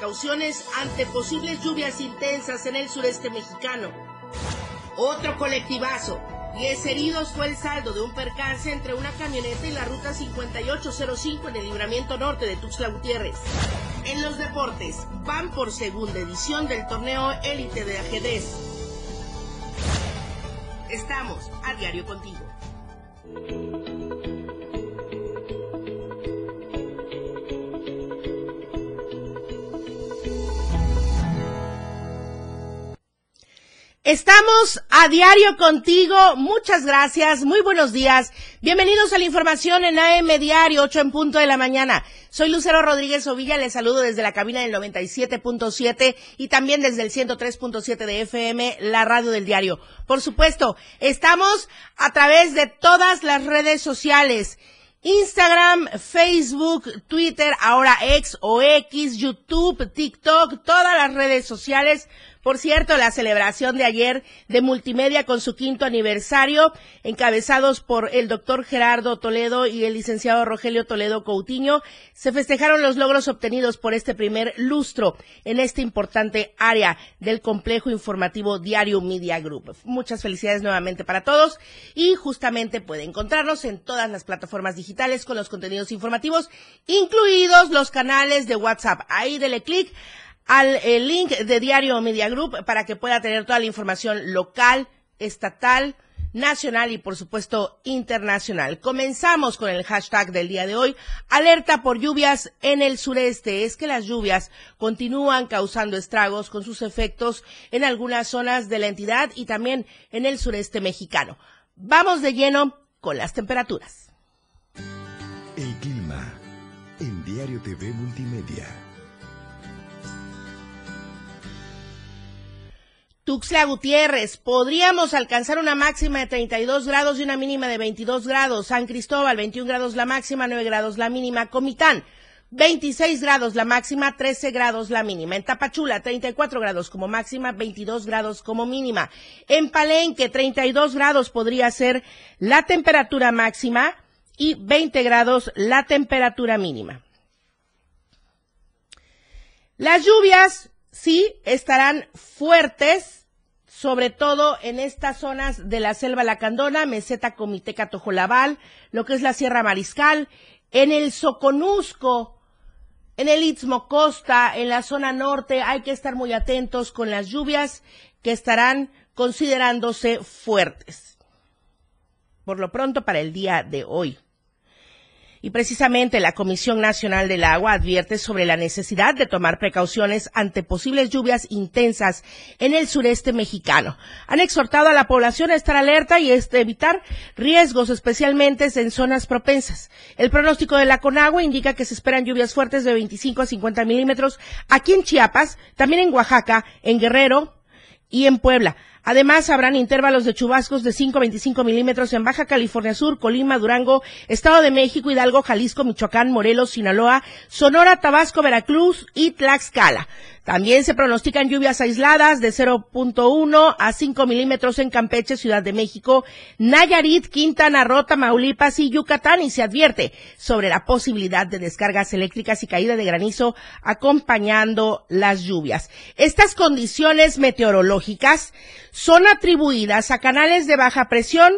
precauciones ante posibles lluvias intensas en el sureste mexicano. Otro colectivazo. Diez heridos fue el saldo de un percance entre una camioneta y la ruta 5805 en el libramiento norte de Tuxtla Gutiérrez. En los deportes, van por segunda edición del torneo élite de ajedrez. Estamos a diario contigo. Estamos a diario contigo. Muchas gracias. Muy buenos días. Bienvenidos a la información en AM Diario, 8 en punto de la mañana. Soy Lucero Rodríguez Ovilla. Les saludo desde la cabina del 97.7 y también desde el 103.7 de FM, la radio del diario. Por supuesto, estamos a través de todas las redes sociales. Instagram, Facebook, Twitter, ahora X o X, YouTube, TikTok, todas las redes sociales por cierto, la celebración de ayer de Multimedia con su quinto aniversario, encabezados por el doctor Gerardo Toledo y el licenciado Rogelio Toledo Coutinho, se festejaron los logros obtenidos por este primer lustro en esta importante área del complejo informativo Diario Media Group. Muchas felicidades nuevamente para todos y justamente puede encontrarnos en todas las plataformas digitales con los contenidos informativos, incluidos los canales de WhatsApp. Ahí dele clic al link de Diario Media Group para que pueda tener toda la información local, estatal, nacional y por supuesto internacional. Comenzamos con el hashtag del día de hoy, alerta por lluvias en el sureste. Es que las lluvias continúan causando estragos con sus efectos en algunas zonas de la entidad y también en el sureste mexicano. Vamos de lleno con las temperaturas. El clima en Diario TV Multimedia. Tuxtla Gutiérrez, podríamos alcanzar una máxima de 32 grados y una mínima de 22 grados. San Cristóbal, 21 grados la máxima, 9 grados la mínima. Comitán, 26 grados la máxima, 13 grados la mínima. En Tapachula, 34 grados como máxima, 22 grados como mínima. En Palenque, 32 grados podría ser la temperatura máxima y 20 grados la temperatura mínima. Las lluvias sí estarán fuertes sobre todo en estas zonas de la selva lacandona, meseta comiteca tojolabal, lo que es la Sierra Mariscal, en el Soconusco, en el Istmo Costa, en la zona norte, hay que estar muy atentos con las lluvias que estarán considerándose fuertes. Por lo pronto para el día de hoy. Y precisamente la Comisión Nacional del Agua advierte sobre la necesidad de tomar precauciones ante posibles lluvias intensas en el sureste mexicano. Han exhortado a la población a estar alerta y evitar riesgos, especialmente en zonas propensas. El pronóstico de la Conagua indica que se esperan lluvias fuertes de 25 a 50 milímetros aquí en Chiapas, también en Oaxaca, en Guerrero y en Puebla. Además, habrán intervalos de chubascos de 5 a 25 milímetros en Baja California Sur, Colima, Durango, Estado de México, Hidalgo, Jalisco, Michoacán, Morelos, Sinaloa, Sonora, Tabasco, Veracruz y Tlaxcala. También se pronostican lluvias aisladas de 0.1 a 5 milímetros en Campeche, Ciudad de México, Nayarit, Quintana Roo, Tamaulipas y Yucatán y se advierte sobre la posibilidad de descargas eléctricas y caída de granizo acompañando las lluvias. Estas condiciones meteorológicas son atribuidas a canales de baja presión,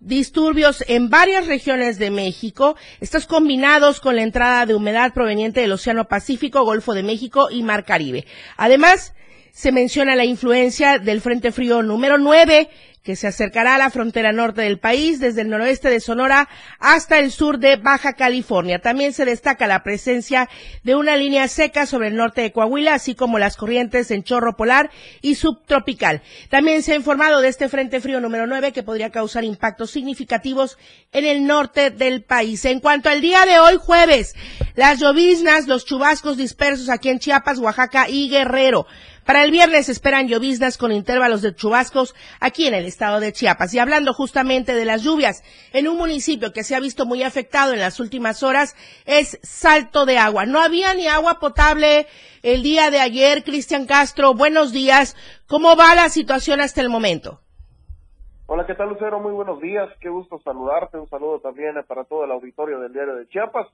disturbios en varias regiones de México, estos combinados con la entrada de humedad proveniente del Océano Pacífico, Golfo de México y Mar Caribe. Además, se menciona la influencia del Frente Frío número 9 que se acercará a la frontera norte del país, desde el noroeste de Sonora hasta el sur de Baja California. También se destaca la presencia de una línea seca sobre el norte de Coahuila, así como las corrientes en chorro polar y subtropical. También se ha informado de este Frente Frío número 9 que podría causar impactos significativos en el norte del país. En cuanto al día de hoy, jueves, las lloviznas, los chubascos dispersos aquí en Chiapas, Oaxaca y Guerrero. Para el viernes esperan lloviznas con intervalos de chubascos aquí en el estado de Chiapas. Y hablando justamente de las lluvias, en un municipio que se ha visto muy afectado en las últimas horas es Salto de Agua. No había ni agua potable el día de ayer. Cristian Castro, buenos días. ¿Cómo va la situación hasta el momento? Hola, ¿qué tal Lucero? Muy buenos días, qué gusto saludarte, un saludo también para todo el auditorio del diario de Chiapas.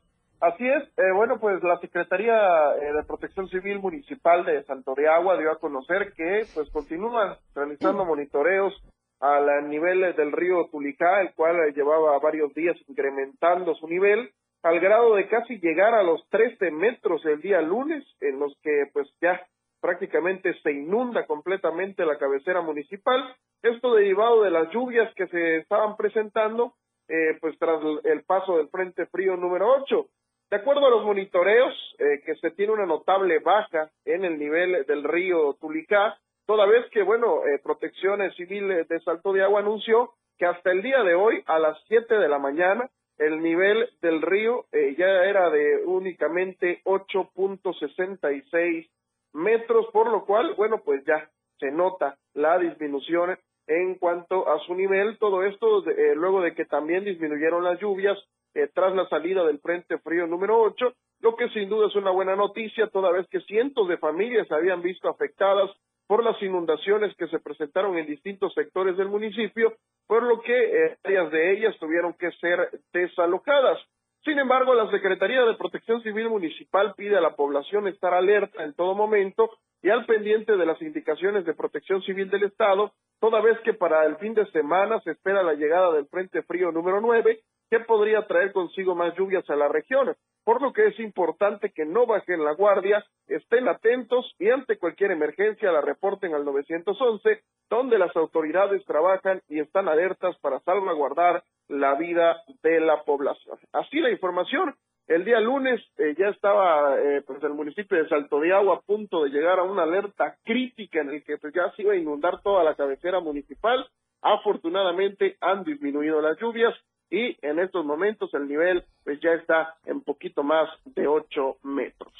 Así es, eh, bueno, pues la Secretaría eh, de Protección Civil Municipal de Santo de Agua dio a conocer que pues continúan realizando monitoreos al nivel del río Tulicá, el cual llevaba varios días incrementando su nivel al grado de casi llegar a los 13 metros el día lunes, en los que pues ya prácticamente se inunda completamente la cabecera municipal. Esto derivado de las lluvias que se estaban presentando, eh, pues tras el paso del Frente Frío número 8. De acuerdo a los monitoreos, eh, que se tiene una notable baja en el nivel del río Tulicá, toda vez que, bueno, eh, Protección Civil de Salto de Agua anunció que hasta el día de hoy, a las 7 de la mañana, el nivel del río eh, ya era de únicamente 8.66 metros, por lo cual, bueno, pues ya se nota la disminución en cuanto a su nivel. Todo esto eh, luego de que también disminuyeron las lluvias eh, tras la salida del Frente Frío número 8, lo que sin duda es una buena noticia, toda vez que cientos de familias se habían visto afectadas por las inundaciones que se presentaron en distintos sectores del municipio, por lo que eh, varias de ellas tuvieron que ser desalojadas. Sin embargo, la Secretaría de Protección Civil Municipal pide a la población estar alerta en todo momento y al pendiente de las indicaciones de protección civil del Estado, toda vez que para el fin de semana se espera la llegada del Frente Frío número 9, que podría traer consigo más lluvias a la región, por lo que es importante que no bajen la guardia, estén atentos y ante cualquier emergencia la reporten al 911, donde las autoridades trabajan y están alertas para salvaguardar la vida de la población. Así la información. El día lunes eh, ya estaba eh, pues el municipio de Salto de Agua a punto de llegar a una alerta crítica en el que pues, ya se iba a inundar toda la cabecera municipal. Afortunadamente han disminuido las lluvias y en estos momentos el nivel pues ya está en poquito más de ocho metros.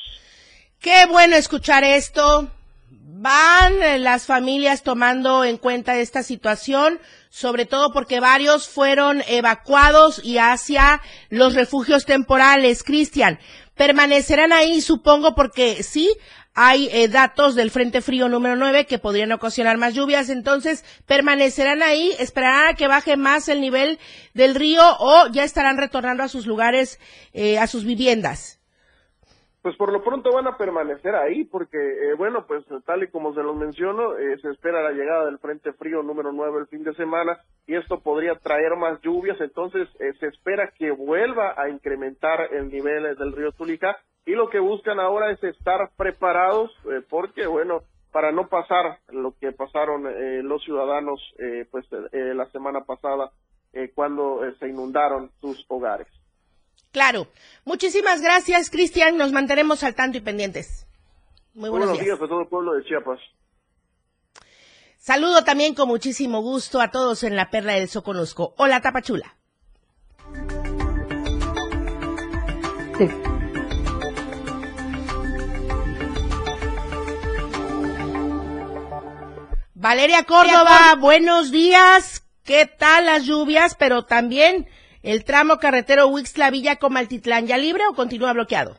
Qué bueno escuchar esto van eh, las familias tomando en cuenta esta situación, sobre todo porque varios fueron evacuados y hacia los refugios temporales. Cristian, permanecerán ahí, supongo, porque sí, hay eh, datos del Frente Frío número 9 que podrían ocasionar más lluvias, entonces permanecerán ahí, esperarán a que baje más el nivel del río o ya estarán retornando a sus lugares, eh, a sus viviendas pues por lo pronto van a permanecer ahí porque, eh, bueno, pues tal y como se los menciono, eh, se espera la llegada del Frente Frío número 9 el fin de semana y esto podría traer más lluvias, entonces eh, se espera que vuelva a incrementar el nivel del río Tulica y lo que buscan ahora es estar preparados porque, bueno, para no pasar lo que pasaron los ciudadanos pues la semana pasada cuando se inundaron sus hogares. Claro. Muchísimas gracias, Cristian. Nos mantenemos al tanto y pendientes. Muy buenos, días. a todo el pueblo de Chiapas. Saludo también con muchísimo gusto a todos en la Perla del Soconusco. Hola, Tapachula. Sí. Valeria Córdoba, buenos días. ¿Qué tal las lluvias? Pero también el tramo carretero Huixla Villa Comaltitlán ya libre o continúa bloqueado?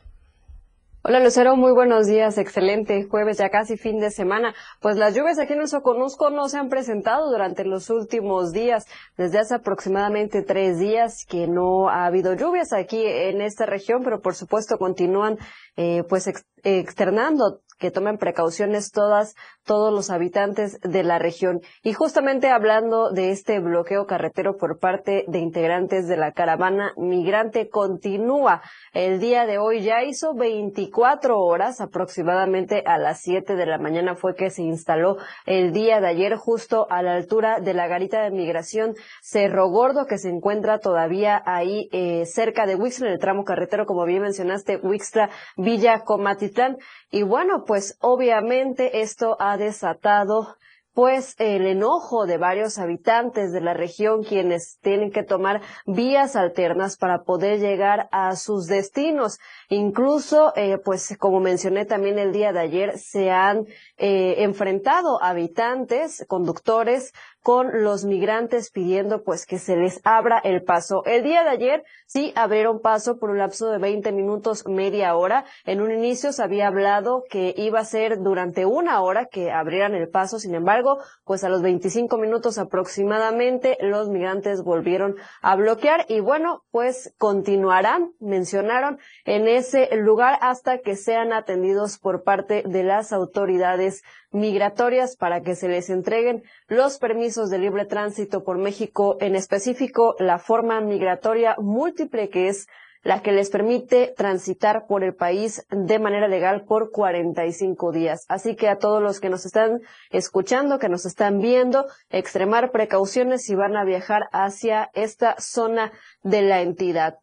Hola Lucero, muy buenos días, excelente jueves, ya casi fin de semana. Pues las lluvias aquí en el Soconusco no se han presentado durante los últimos días, desde hace aproximadamente tres días que no ha habido lluvias aquí en esta región, pero por supuesto continúan eh, pues externando que tomen precauciones todas, todos los habitantes de la región. Y justamente hablando de este bloqueo carretero por parte de integrantes de la caravana migrante, continúa el día de hoy. Ya hizo 24 horas, aproximadamente a las 7 de la mañana fue que se instaló el día de ayer justo a la altura de la garita de migración Cerro Gordo, que se encuentra todavía ahí eh, cerca de Wixla, en el tramo carretero, como bien mencionaste, Wixla, Villa Comatitlán. Y bueno, pues obviamente esto ha desatado pues el enojo de varios habitantes de la región quienes tienen que tomar vías alternas para poder llegar a sus destinos. Incluso, eh, pues como mencioné también el día de ayer, se han eh, enfrentado habitantes, conductores, con los migrantes pidiendo pues que se les abra el paso. El día de ayer sí abrieron paso por un lapso de 20 minutos, media hora. En un inicio se había hablado que iba a ser durante una hora que abrieran el paso. Sin embargo, pues a los 25 minutos aproximadamente los migrantes volvieron a bloquear y bueno, pues continuarán, mencionaron, en ese lugar hasta que sean atendidos por parte de las autoridades migratorias para que se les entreguen los permisos de libre tránsito por México, en específico la forma migratoria múltiple que es la que les permite transitar por el país de manera legal por 45 días. Así que a todos los que nos están escuchando, que nos están viendo, extremar precauciones si van a viajar hacia esta zona de la entidad.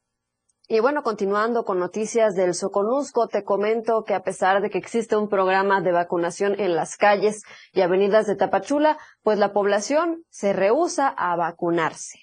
Y bueno, continuando con noticias del Soconusco, te comento que a pesar de que existe un programa de vacunación en las calles y avenidas de Tapachula, pues la población se rehúsa a vacunarse.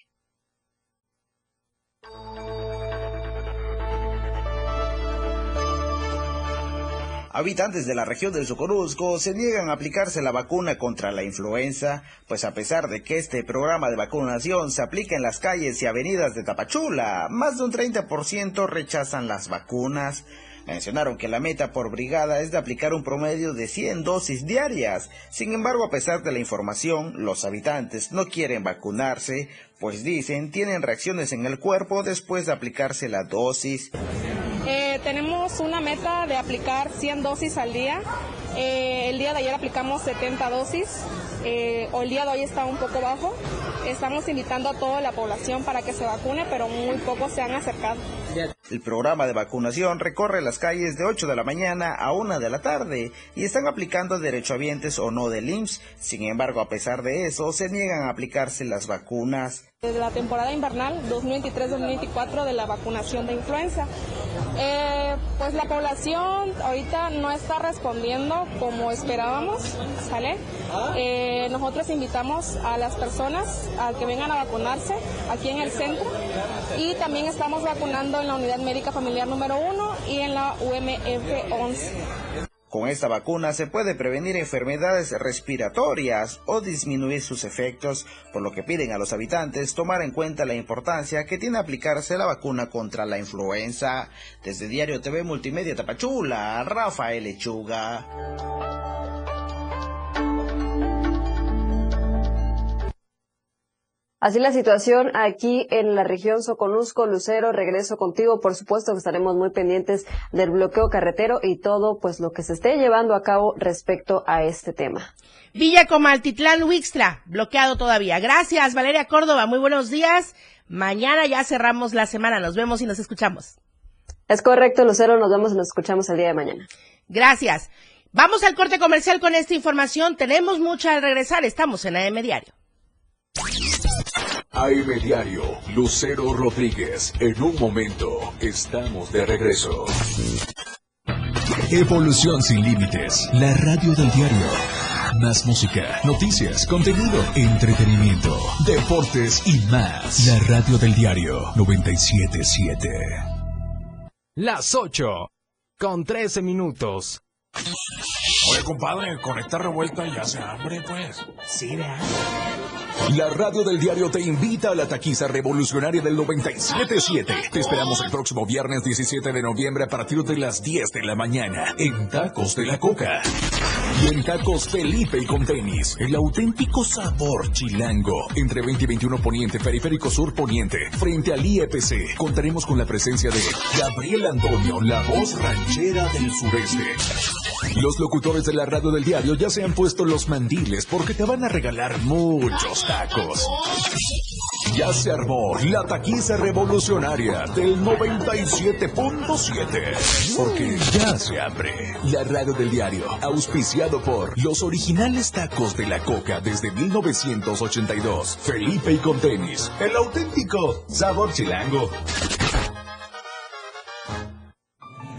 Habitantes de la región del Socorusco se niegan a aplicarse la vacuna contra la influenza, pues a pesar de que este programa de vacunación se aplica en las calles y avenidas de Tapachula, más de un 30% rechazan las vacunas. Mencionaron que la meta por brigada es de aplicar un promedio de 100 dosis diarias. Sin embargo, a pesar de la información, los habitantes no quieren vacunarse, pues dicen tienen reacciones en el cuerpo después de aplicarse la dosis. Eh, tenemos una meta de aplicar 100 dosis al día. Eh, el día de ayer aplicamos 70 dosis. Eh, el día de hoy está un poco bajo. Estamos invitando a toda la población para que se vacune, pero muy pocos se han acercado. El programa de vacunación recorre las calles de 8 de la mañana a 1 de la tarde y están aplicando derechohabientes o no del IMSS. Sin embargo, a pesar de eso, se niegan a aplicarse las vacunas. Desde la temporada invernal 2023-2024 de la vacunación de influenza. Eh, pues la población ahorita no está respondiendo como esperábamos, ¿sale? Eh, nosotros invitamos a las personas a que vengan a vacunarse aquí en el centro y también estamos vacunando en la unidad médica familiar número 1 y en la UMF 11. Con esta vacuna se puede prevenir enfermedades respiratorias o disminuir sus efectos, por lo que piden a los habitantes tomar en cuenta la importancia que tiene aplicarse la vacuna contra la influenza. Desde Diario TV Multimedia Tapachula, Rafael Lechuga. Así la situación aquí en la región Soconusco, Lucero, regreso contigo. Por supuesto que estaremos muy pendientes del bloqueo carretero y todo pues lo que se esté llevando a cabo respecto a este tema. Villa Comaltitlán, Huixtra, bloqueado todavía. Gracias, Valeria Córdoba. Muy buenos días. Mañana ya cerramos la semana. Nos vemos y nos escuchamos. Es correcto, Lucero. Nos vemos y nos escuchamos el día de mañana. Gracias. Vamos al corte comercial con esta información. Tenemos mucha al regresar. Estamos en AM Diario. AM Diario, Lucero Rodríguez. En un momento, estamos de regreso. Evolución sin límites. La radio del diario. Más música, noticias, contenido, entretenimiento, deportes y más. La radio del diario 977. Las 8 con 13 minutos. Oye, compadre, con esta revuelta ya se hambre, pues. Sí, ¿verdad? La radio del diario te invita a la taquiza revolucionaria del 97.7. Te esperamos el próximo viernes 17 de noviembre a partir de las 10 de la mañana en Tacos de la Coca. Y en Tacos Felipe y con tenis, el auténtico sabor chilango. Entre 20 y 21 Poniente, Periférico Sur Poniente, frente al IEPC, contaremos con la presencia de Gabriel Antonio, la voz ranchera del sureste. Los locutores de la radio del diario ya se han puesto los mandiles porque te van a regalar muchos tacos. Ya se armó la taquiza revolucionaria del 97.7. Porque ya se abre la radio del diario, auspiciado por los originales tacos de la coca desde 1982. Felipe y con tenis, el auténtico sabor chilango.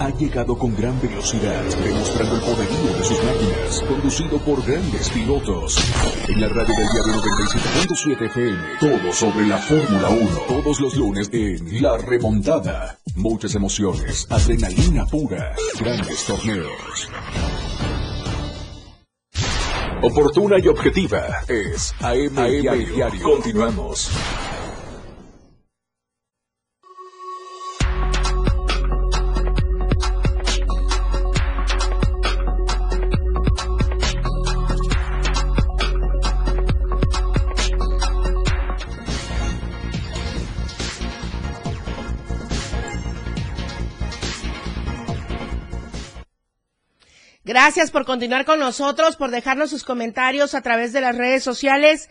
Ha llegado con gran velocidad, demostrando el poderío de sus máquinas, conducido por grandes pilotos. En la radio del diario 97.7 FM, todo sobre la Fórmula 1, todos los lunes en La Remontada. Muchas emociones, adrenalina pura, grandes torneos. Oportuna y objetiva es AM, Diario. Continuamos. Gracias por continuar con nosotros, por dejarnos sus comentarios a través de las redes sociales.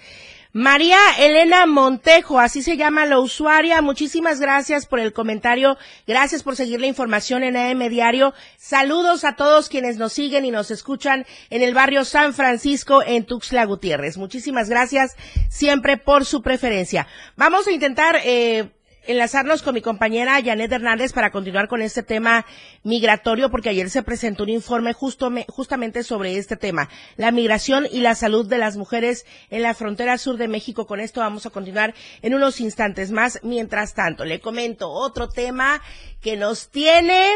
María Elena Montejo, así se llama la usuaria. Muchísimas gracias por el comentario. Gracias por seguir la información en AM Diario. Saludos a todos quienes nos siguen y nos escuchan en el barrio San Francisco en Tuxtla Gutiérrez. Muchísimas gracias siempre por su preferencia. Vamos a intentar eh, enlazarnos con mi compañera Janet Hernández para continuar con este tema migratorio, porque ayer se presentó un informe justo, justamente sobre este tema, la migración y la salud de las mujeres en la frontera sur de México. Con esto vamos a continuar en unos instantes más. Mientras tanto, le comento otro tema que nos tiene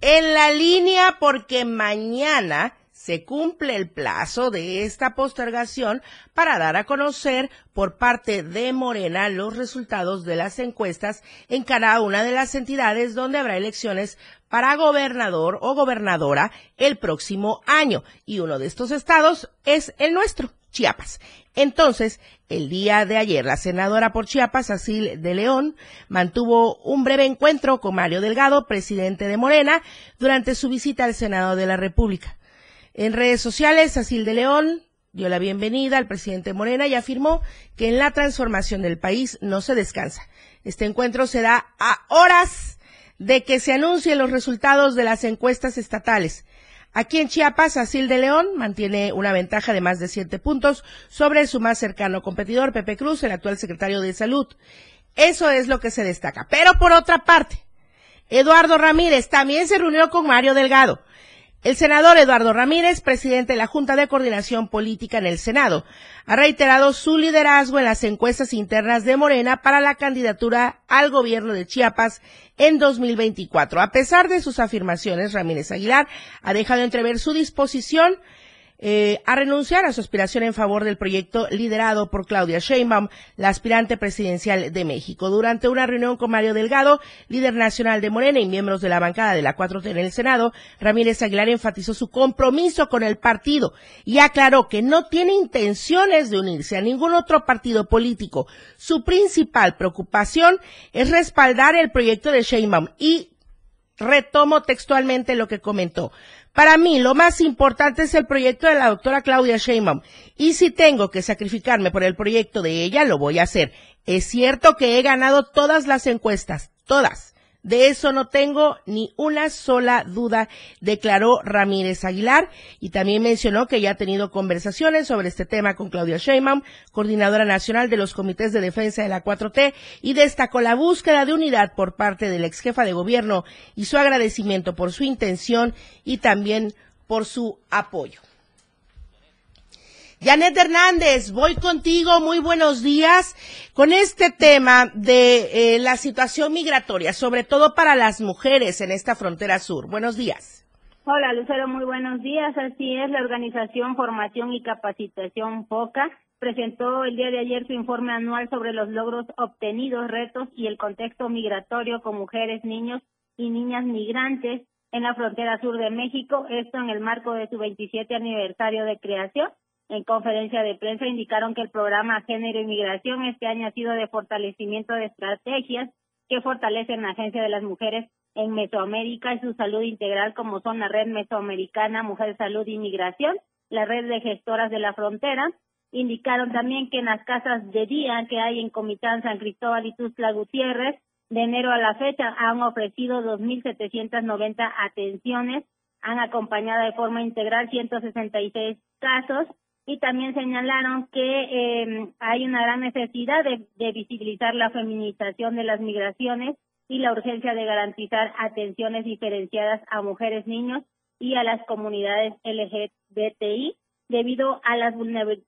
en la línea porque mañana se cumple el plazo de esta postergación para dar a conocer por parte de Morena los resultados de las encuestas en cada una de las entidades donde habrá elecciones para gobernador o gobernadora el próximo año. Y uno de estos estados es el nuestro, Chiapas. Entonces, el día de ayer, la senadora por Chiapas, Asil de León, mantuvo un breve encuentro con Mario Delgado, presidente de Morena, durante su visita al Senado de la República. En redes sociales, Asil de León dio la bienvenida al presidente Morena y afirmó que en la transformación del país no se descansa. Este encuentro se da a horas de que se anuncien los resultados de las encuestas estatales. Aquí en Chiapas, Asil de León mantiene una ventaja de más de siete puntos sobre su más cercano competidor, Pepe Cruz, el actual secretario de Salud. Eso es lo que se destaca. Pero por otra parte, Eduardo Ramírez también se reunió con Mario Delgado. El senador Eduardo Ramírez, presidente de la Junta de Coordinación Política en el Senado, ha reiterado su liderazgo en las encuestas internas de Morena para la candidatura al gobierno de Chiapas en 2024. A pesar de sus afirmaciones, Ramírez Aguilar ha dejado entrever su disposición eh, a renunciar a su aspiración en favor del proyecto liderado por Claudia Sheinbaum, la aspirante presidencial de México. Durante una reunión con Mario Delgado, líder nacional de Morena y miembros de la bancada de la 4T en el Senado, Ramírez Aguilar enfatizó su compromiso con el partido y aclaró que no tiene intenciones de unirse a ningún otro partido político. Su principal preocupación es respaldar el proyecto de Sheinbaum y retomo textualmente lo que comentó. Para mí, lo más importante es el proyecto de la doctora Claudia Sheinbaum. Y si tengo que sacrificarme por el proyecto de ella, lo voy a hacer. Es cierto que he ganado todas las encuestas, todas. De eso no tengo ni una sola duda, declaró Ramírez Aguilar y también mencionó que ya ha tenido conversaciones sobre este tema con Claudia Sheinbaum, coordinadora nacional de los comités de defensa de la 4T y destacó la búsqueda de unidad por parte de la ex jefa de gobierno y su agradecimiento por su intención y también por su apoyo. Janet Hernández, voy contigo, muy buenos días, con este tema de eh, la situación migratoria, sobre todo para las mujeres en esta frontera sur. Buenos días. Hola, Lucero, muy buenos días. Así es, la organización Formación y Capacitación FOCA presentó el día de ayer su informe anual sobre los logros obtenidos, retos y el contexto migratorio con mujeres, niños y niñas migrantes en la frontera sur de México, esto en el marco de su 27 aniversario de creación en conferencia de prensa indicaron que el programa Género y Migración este año ha sido de fortalecimiento de estrategias que fortalecen la Agencia de las Mujeres en Mesoamérica y su salud integral, como son la Red Mesoamericana Mujer Salud y Migración, la Red de Gestoras de la Frontera. Indicaron también que en las casas de día que hay en Comitán, San Cristóbal y Tuzla Gutiérrez, de enero a la fecha han ofrecido 2.790 atenciones, han acompañado de forma integral 166 casos y también señalaron que eh, hay una gran necesidad de, visibilizar la feminización de las migraciones y la urgencia de garantizar atenciones diferenciadas a mujeres, niños y a las comunidades LGBTI debido a la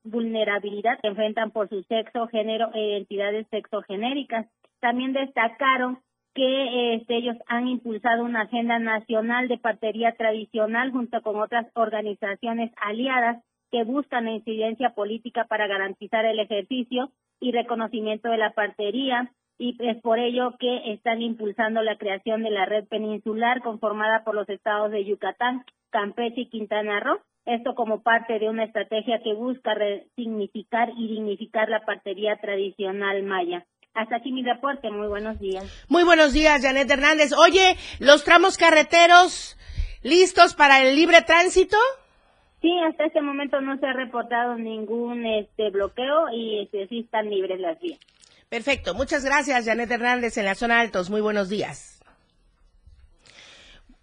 vulnerabilidad que enfrentan por su sexo, género e identidades sexogenéricas. También destacaron que este, ellos han impulsado una agenda nacional de partería tradicional junto con otras organizaciones aliadas que buscan incidencia política para garantizar el ejercicio y reconocimiento de la partería y es por ello que están impulsando la creación de la red peninsular conformada por los estados de Yucatán, Campeche y Quintana Roo. Esto como parte de una estrategia que busca resignificar y dignificar la partería tradicional maya. Hasta aquí mi reporte. Muy buenos días. Muy buenos días, Janet Hernández. Oye, ¿los tramos carreteros listos para el libre tránsito? Sí, hasta este momento no se ha reportado ningún este bloqueo y este, sí están libres las vías. Perfecto. Muchas gracias, Janet Hernández, en la zona altos. Muy buenos días.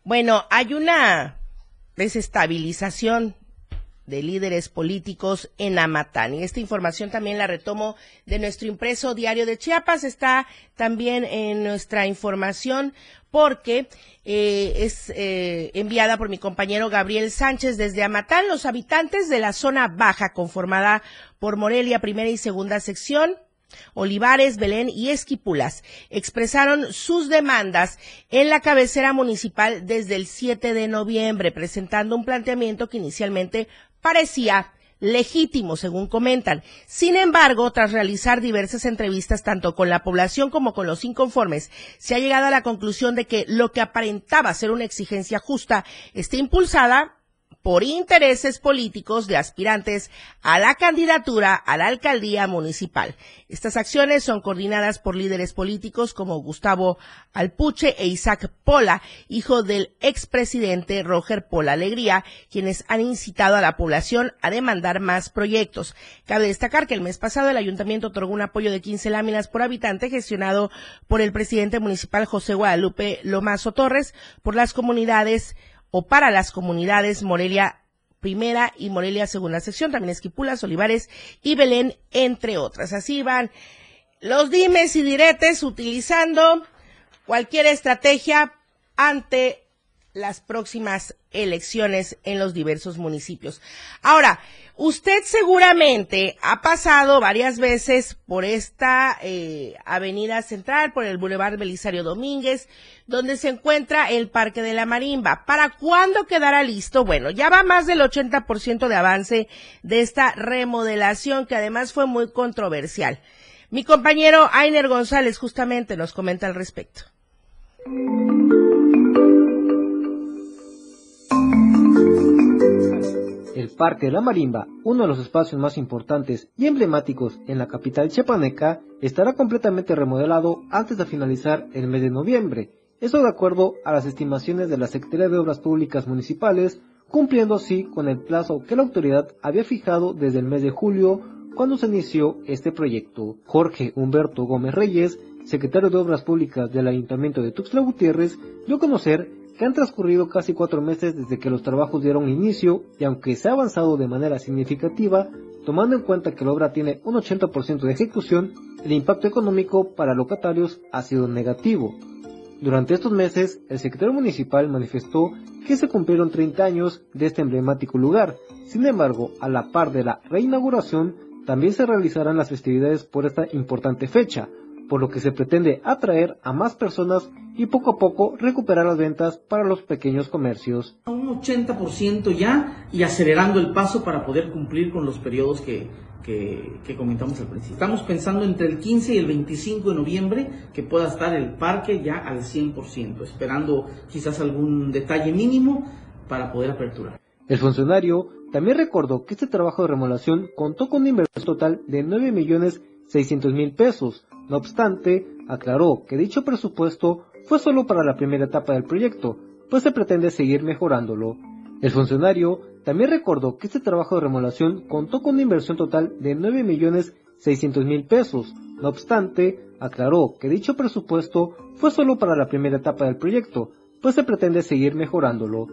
Bueno, hay una desestabilización de líderes políticos en Amatán. Y esta información también la retomo de nuestro impreso diario de Chiapas. Está también en nuestra información porque eh, es eh, enviada por mi compañero Gabriel Sánchez desde Amatán. Los habitantes de la zona baja conformada por Morelia, primera y segunda sección, Olivares, Belén y Esquipulas expresaron sus demandas en la cabecera municipal desde el 7 de noviembre, presentando un planteamiento que inicialmente parecía legítimo, según comentan. Sin embargo, tras realizar diversas entrevistas tanto con la población como con los inconformes, se ha llegado a la conclusión de que lo que aparentaba ser una exigencia justa está impulsada por intereses políticos de aspirantes a la candidatura a la alcaldía municipal. Estas acciones son coordinadas por líderes políticos como Gustavo Alpuche e Isaac Pola, hijo del expresidente Roger Pola Alegría, quienes han incitado a la población a demandar más proyectos. Cabe destacar que el mes pasado el ayuntamiento otorgó un apoyo de 15 láminas por habitante gestionado por el presidente municipal José Guadalupe Lomazo Torres por las comunidades o para las comunidades Morelia primera y Morelia segunda sección, también Esquipulas, Olivares y Belén, entre otras. Así van los dimes y diretes utilizando cualquier estrategia ante las próximas elecciones en los diversos municipios. Ahora, usted seguramente ha pasado varias veces por esta eh, avenida central, por el Boulevard Belisario Domínguez, donde se encuentra el Parque de la Marimba. ¿Para cuándo quedará listo? Bueno, ya va más del 80% de avance de esta remodelación que además fue muy controversial. Mi compañero Ainer González justamente nos comenta al respecto. El Parque de la Marimba, uno de los espacios más importantes y emblemáticos en la capital chiapaneca, estará completamente remodelado antes de finalizar el mes de noviembre. Eso de acuerdo a las estimaciones de la Secretaría de Obras Públicas Municipales, cumpliendo así con el plazo que la autoridad había fijado desde el mes de julio cuando se inició este proyecto. Jorge Humberto Gómez Reyes, secretario de Obras Públicas del Ayuntamiento de Tuxtla Gutiérrez, dio a conocer que han transcurrido casi cuatro meses desde que los trabajos dieron inicio y aunque se ha avanzado de manera significativa, tomando en cuenta que la obra tiene un 80% de ejecución, el impacto económico para locatarios ha sido negativo. Durante estos meses, el secretario municipal manifestó que se cumplieron 30 años de este emblemático lugar. Sin embargo, a la par de la reinauguración, también se realizarán las festividades por esta importante fecha, por lo que se pretende atraer a más personas y poco a poco recuperar las ventas para los pequeños comercios. Un 80% ya y acelerando el paso para poder cumplir con los periodos que, que, comentamos al principio. Estamos pensando entre el 15 y el 25 de noviembre que pueda estar el parque ya al 100%, esperando quizás algún detalle mínimo para poder aperturar. El funcionario también recordó que este trabajo de remodelación contó con una inversión total de 9 millones 600 mil pesos. No obstante, aclaró que dicho presupuesto fue solo para la primera etapa del proyecto, pues se pretende seguir mejorándolo. El funcionario también recordó que este trabajo de remodelación contó con una inversión total de 9 millones 600 mil pesos. No obstante, aclaró que dicho presupuesto fue solo para la primera etapa del proyecto, pues se pretende seguir mejorándolo.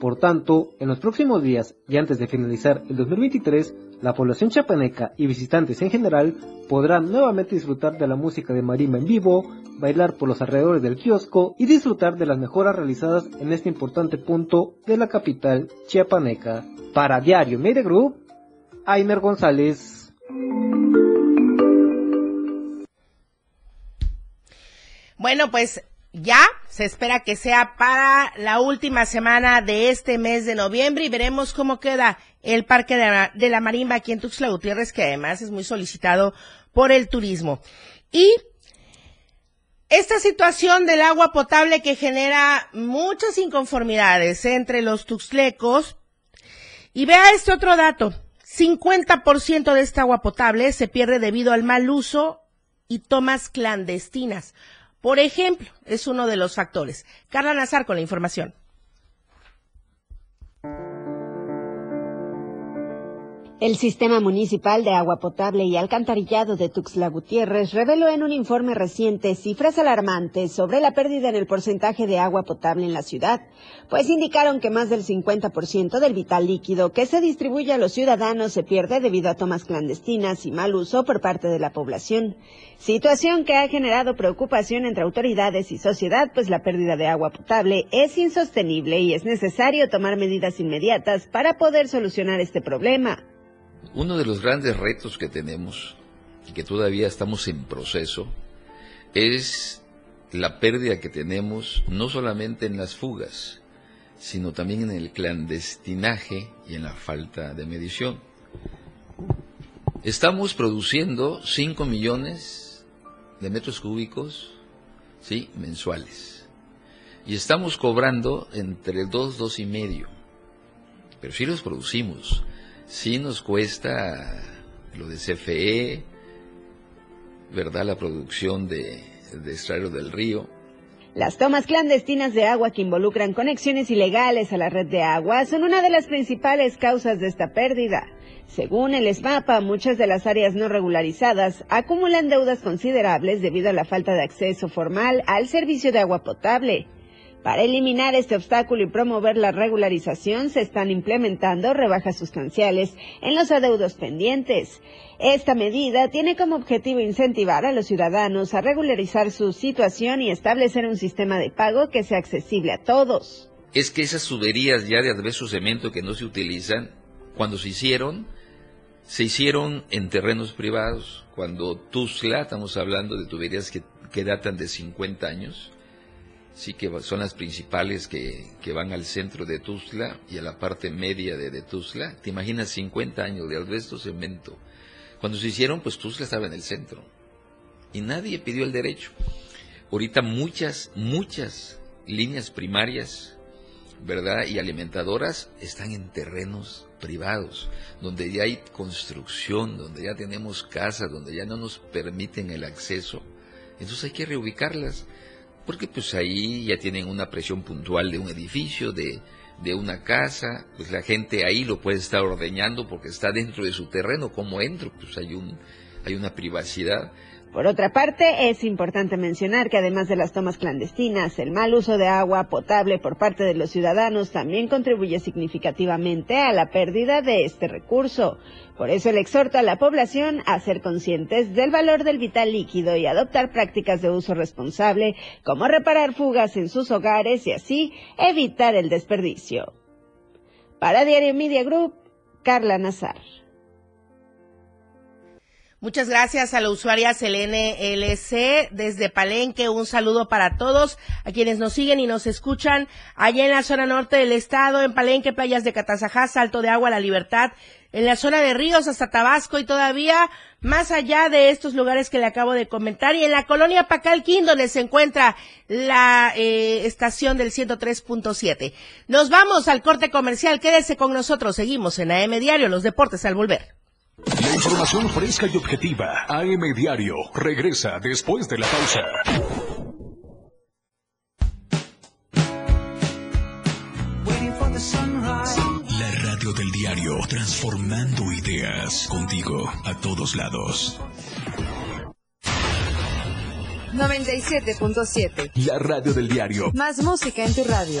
Por tanto, en los próximos días y antes de finalizar el 2023, La población chapaneca y visitantes en general podrán nuevamente disfrutar de la música de marimba en vivo, bailar por los alrededores del kiosco y disfrutar de las mejoras realizadas en este importante punto de la capital chiapaneca. Para Diario Media Group, Aimer González. Bueno, pues ya se espera que sea para la última semana de este mes de noviembre y veremos cómo queda el Parque de la, Marimba aquí en Tuxtla Gutiérrez, que además es muy solicitado por el turismo. Y esta situación del agua potable que genera muchas inconformidades entre los tuxtlecos. Y vea este otro dato. 50% de esta agua potable se pierde debido al mal uso y tomas clandestinas. Por ejemplo, es uno de los factores. Carla Nazar con la información. El Sistema Municipal de Agua Potable y Alcantarillado de Tuxtla Gutiérrez reveló en un informe reciente cifras alarmantes sobre la pérdida en el porcentaje de agua potable en la ciudad, pues indicaron que más del 50% del vital líquido que se distribuye a los ciudadanos se pierde debido a tomas clandestinas y mal uso por parte de la población. Situación que ha generado preocupación entre autoridades y sociedad, pues la pérdida de agua potable es insostenible y es necesario tomar medidas inmediatas para poder solucionar este problema. Uno de los grandes retos que tenemos y que todavía estamos en proceso es la pérdida que tenemos no solamente en las fugas, sino también en el clandestinaje y en la falta de medición. Estamos produciendo 5 millones de metros cúbicos ¿sí? mensuales y estamos cobrando entre 2, 2 y medio, pero sí los producimos sí nos cuesta lo de CFE, ¿verdad? La producción de, de del río. Las tomas clandestinas de agua que involucran conexiones ilegales a la red de agua son una de las principales causas de esta pérdida. Según el ESMAPA, muchas de las áreas no regularizadas acumulan deudas considerables debido a la falta de acceso formal al servicio de agua potable. Para eliminar este obstáculo y promover la regularización, se están implementando rebajas sustanciales en los adeudos pendientes. Esta medida tiene como objetivo incentivar a los ciudadanos a regularizar su situación y establecer un sistema de pago que sea accesible a todos. Es que esas tuberías ya de adverso cemento que no se utilizan, cuando se hicieron, se hicieron en terrenos privados. Cuando Tuzla, estamos hablando de tuberías que, que datan de 50 años, sí que son las principales que, que, van al centro de Tuzla y a la parte media de, de Tuzla. ¿Te imaginas 50 años de albesto cemento? Cuando se hicieron, pues Tuzla estaba en el centro y nadie pidió el derecho. Ahorita muchas, muchas líneas primarias, ¿verdad? Y alimentadoras están en terrenos privados, donde ya hay construcción, donde ya tenemos casas, donde ya no nos permiten el acceso. Entonces hay que reubicarlas porque pues ahí ya tienen una presión puntual de un edificio, de, de una casa, pues la gente ahí lo puede estar ordeñando porque está dentro de su terreno, ¿cómo entro? Pues hay, un, hay una privacidad. Por otra parte, es importante mencionar que además de las tomas clandestinas, el mal uso de agua potable por parte de los ciudadanos también contribuye significativamente a la pérdida de este recurso. Por eso le exhorta a la población a ser conscientes del valor del vital líquido y adoptar prácticas de uso responsable, como reparar fugas en sus hogares y así evitar el desperdicio. Para Diario Media Group, Carla Nazar. Muchas gracias a la usuaria Selene LC desde Palenque. Un saludo para todos a quienes nos siguen y nos escuchan allá en la zona norte del estado, en Palenque, playas de Catazajá, Salto de Agua, La Libertad, en la zona de Ríos hasta Tabasco y todavía más allá de estos lugares que le acabo de comentar y en la colonia Pacalquín donde se encuentra la eh, estación del 103.7. Nos vamos al corte comercial. Quédese con nosotros. Seguimos en AM Diario, los deportes al volver. La información fresca y objetiva. AM Diario. Regresa después de la pausa. La radio del diario. Transformando ideas. Contigo a todos lados. 97.7. La radio del diario. Más música en tu radio.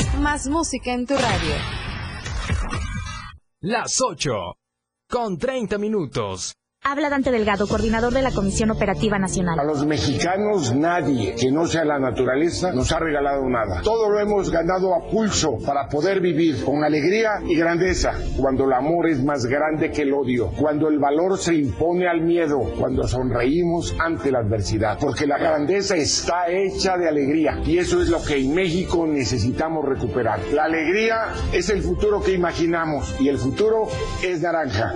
Más música en tu radio. Las 8. Con 30 minutos. Habla Dante Delgado, coordinador de la Comisión Operativa Nacional. A los mexicanos nadie que no sea la naturaleza nos ha regalado nada. Todo lo hemos ganado a pulso para poder vivir con alegría y grandeza. Cuando el amor es más grande que el odio, cuando el valor se impone al miedo, cuando sonreímos ante la adversidad. Porque la grandeza está hecha de alegría y eso es lo que en México necesitamos recuperar. La alegría es el futuro que imaginamos y el futuro es naranja.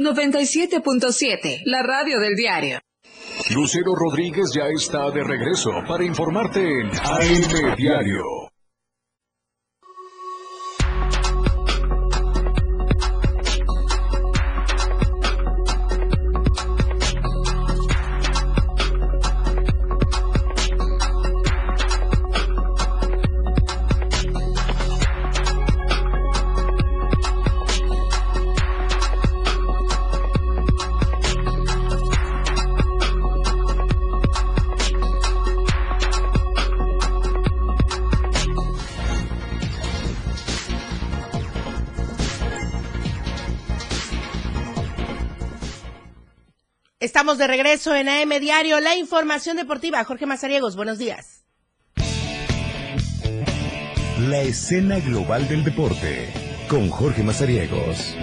97.7, la radio del diario. Lucero Rodríguez ya está de regreso para informarte en AM Diario. Estamos de regreso en AM Diario, la información deportiva. Jorge Mazariegos, buenos días. La escena global del deporte con Jorge Mazariegos.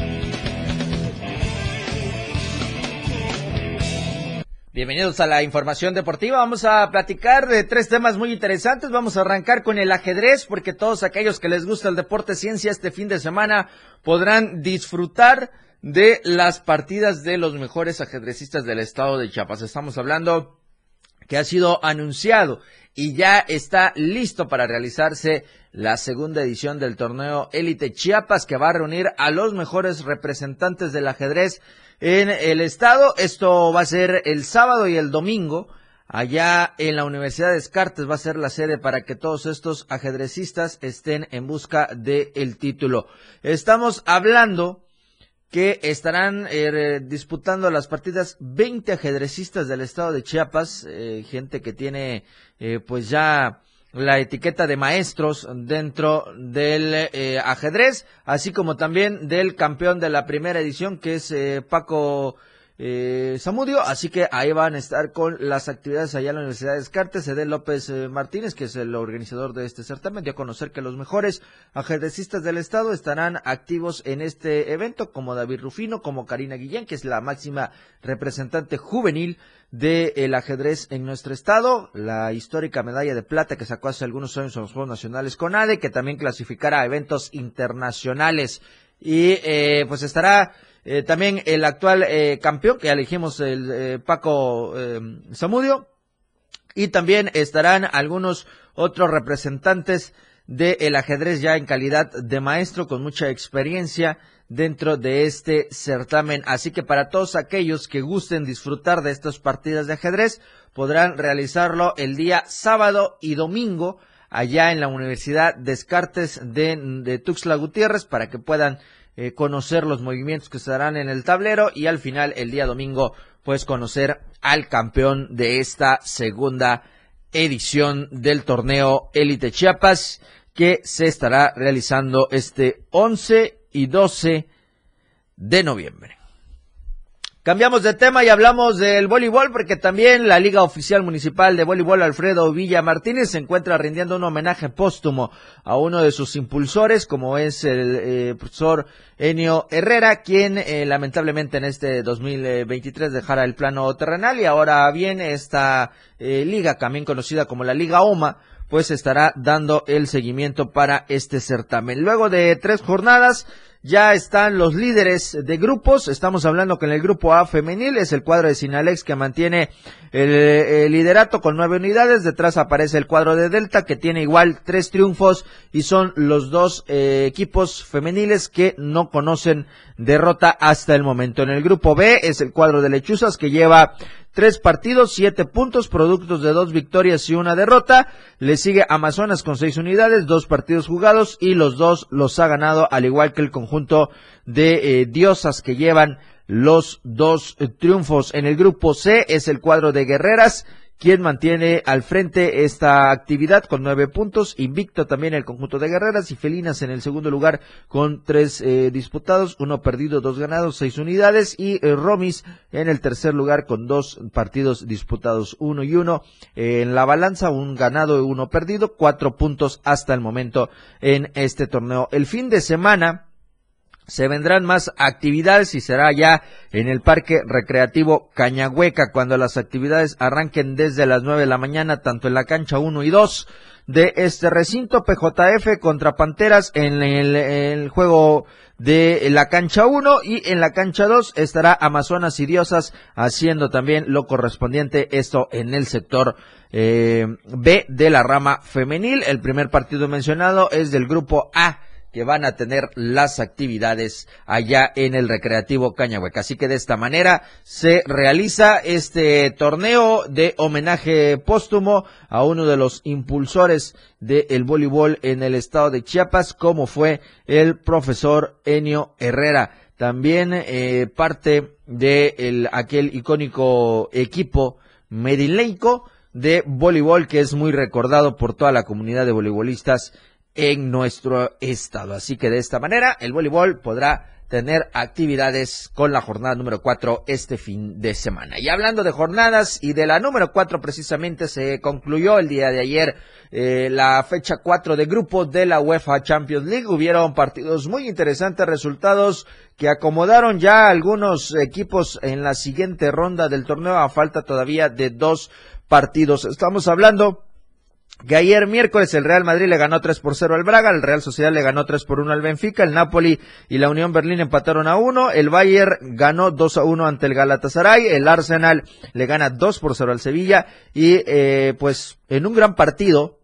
Bienvenidos a la información deportiva. Vamos a platicar de tres temas muy interesantes. Vamos a arrancar con el ajedrez porque todos aquellos que les gusta el deporte ciencia este fin de semana podrán disfrutar de las partidas de los mejores ajedrecistas del estado de Chiapas. Estamos hablando que ha sido anunciado y ya está listo para realizarse la segunda edición del torneo Élite Chiapas que va a reunir a los mejores representantes del ajedrez en el estado. Esto va a ser el sábado y el domingo. Allá en la Universidad de Descartes va a ser la sede para que todos estos ajedrecistas estén en busca del título. Estamos hablando que estarán eh, disputando las partidas 20 ajedrecistas del estado de Chiapas, eh, gente que tiene eh, pues ya la etiqueta de maestros dentro del ajedrez, así como también del campeón de la primera edición que es Paco eh, Zamudio, así que ahí van a estar con las actividades allá en la Universidad de Descartes. Edel López eh, Martínez, que es el organizador de este certamen, dio a conocer que los mejores ajedrecistas del estado estarán activos en este evento, como David Rufino, como Karina Guillén, que es la máxima representante juvenil del ajedrez en nuestro estado, la histórica medalla de plata que sacó hace algunos años en los Juegos Nacionales con ADE, que también clasificará a eventos internacionales. Y eh, pues estará eh, también el actual eh, campeón, que elegimos el eh, Paco Zamudio. Y también estarán algunos otros representantes del ajedrez ya en calidad de maestro con mucha experiencia dentro de este certamen. Así que para todos aquellos que gusten disfrutar de estas partidas de ajedrez, podrán realizarlo el día sábado y domingo allá en la Universidad Descartes de, de Tuxtla Gutiérrez para que puedan eh, conocer los movimientos que se darán en el tablero y al final el día domingo pues conocer al campeón de esta segunda edición del torneo Elite Chiapas que se estará realizando este 11 y 12 de noviembre. Cambiamos de tema y hablamos del voleibol porque también la Liga Oficial Municipal de Voleibol Alfredo Villa Martínez se encuentra rindiendo un homenaje póstumo a uno de sus impulsores como es el eh, profesor Enio Herrera quien eh, lamentablemente en este 2023 dejara el plano terrenal y ahora viene esta eh, liga también conocida como la Liga OMA pues estará dando el seguimiento para este certamen. Luego de tres jornadas, ya están los líderes de grupos. Estamos hablando con el grupo A femenil. Es el cuadro de Sinalex que mantiene el, liderato con nueve unidades. Detrás aparece el cuadro de Delta que tiene igual tres triunfos y son los dos eh, equipos femeniles que no conocen derrota hasta el momento. En el grupo B es el cuadro de Lechuzas que lleva tres partidos, siete puntos, productos de dos victorias y una derrota. Le sigue Amazonas con seis unidades, dos partidos jugados y los dos los ha ganado, al igual que el conjunto de eh, diosas que llevan los dos triunfos. En el grupo C es el cuadro de Guerreras quien mantiene al frente esta actividad con nueve puntos, invicto también el conjunto de guerreras y felinas en el segundo lugar con tres eh, disputados, uno perdido, dos ganados, seis unidades y eh, Romis en el tercer lugar con dos partidos disputados, uno y uno en la balanza, un ganado y uno perdido, cuatro puntos hasta el momento en este torneo. El fin de semana se vendrán más actividades y será ya en el Parque Recreativo Cañahueca cuando las actividades arranquen desde las nueve de la mañana, tanto en la cancha 1 y 2 de este recinto PJF contra Panteras en el, juego de la cancha 1 y en la cancha 2 estará Amazonas y Diosas haciendo también lo correspondiente esto en el sector eh, B de la rama femenil. El primer partido mencionado es del grupo A que van a tener las actividades allá en el Recreativo Cañahueca. Así que de esta manera se realiza este torneo de homenaje póstumo a uno de los impulsores del voleibol en el estado de Chiapas, como fue el profesor Enio Herrera. También eh, parte de aquel icónico equipo medileico de voleibol que es muy recordado por toda la comunidad de voleibolistas en nuestro estado. Así que de esta manera el voleibol podrá tener actividades con la jornada número 4 este fin de semana. Y hablando de jornadas y de la número 4 precisamente se concluyó el día de ayer eh, la fecha 4 de grupo de la UEFA Champions League. Hubieron partidos muy interesantes, resultados que acomodaron ya algunos equipos en la siguiente ronda del torneo a falta todavía de dos partidos. Estamos hablando que ayer miércoles el Real Madrid le ganó 3 por 0 al Braga, el Real Sociedad le ganó 3 por 1 al Benfica, el Napoli y la Unión Berlín empataron a 1, el Bayern ganó 2 a 1 ante el Galatasaray, el Arsenal le gana 2 por 0 al Sevilla y eh, pues en un gran partido